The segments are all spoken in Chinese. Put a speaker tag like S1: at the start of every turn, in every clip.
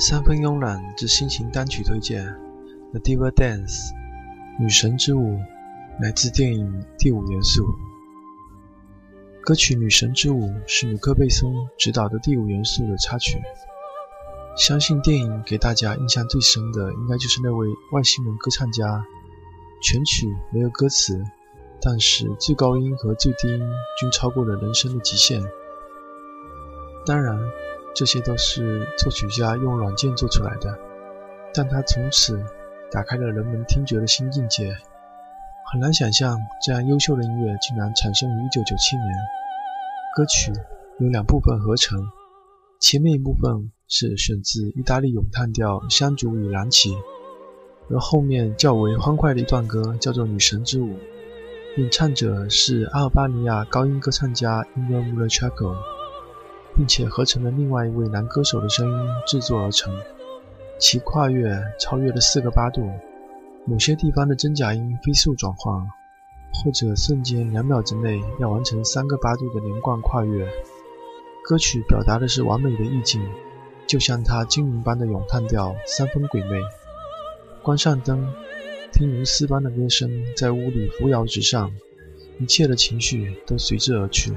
S1: 三分慵懒之心情单曲推荐，《The Diva Dance》女神之舞，来自电影《第五元素》。歌曲《女神之舞》是努克贝松执导的《第五元素》的插曲。相信电影给大家印象最深的，应该就是那位外星人歌唱家。全曲没有歌词，但是最高音和最低音均超过了人声的极限。当然。这些都是作曲家用软件做出来的，但他从此打开了人们听觉的新境界。很难想象这样优秀的音乐竟然产生于1997年。歌曲由两部分合成，前面一部分是选自意大利咏叹调《香烛与燃起》，而后面较为欢快的一段歌叫做《女神之舞》，演唱者是阿尔巴尼亚高音歌唱家 Inga m u l a c h a k o 并且合成了另外一位男歌手的声音制作而成，其跨越超越了四个八度，某些地方的真假音飞速转换，或者瞬间两秒之内要完成三个八度的连贯跨越。歌曲表达的是完美的意境，就像它精灵般的咏叹调，三分鬼魅。关上灯，听如丝般的歌声在屋里扶摇直上，一切的情绪都随之而去。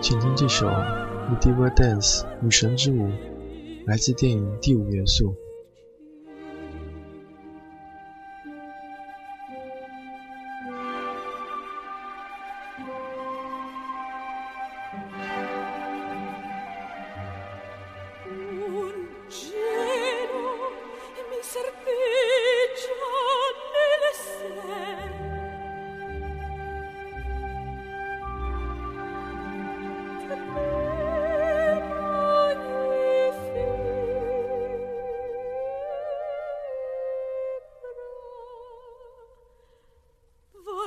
S1: 请听这首。《Mdiva Dance》女神之舞，来自电影《第五元素》。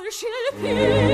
S2: Schild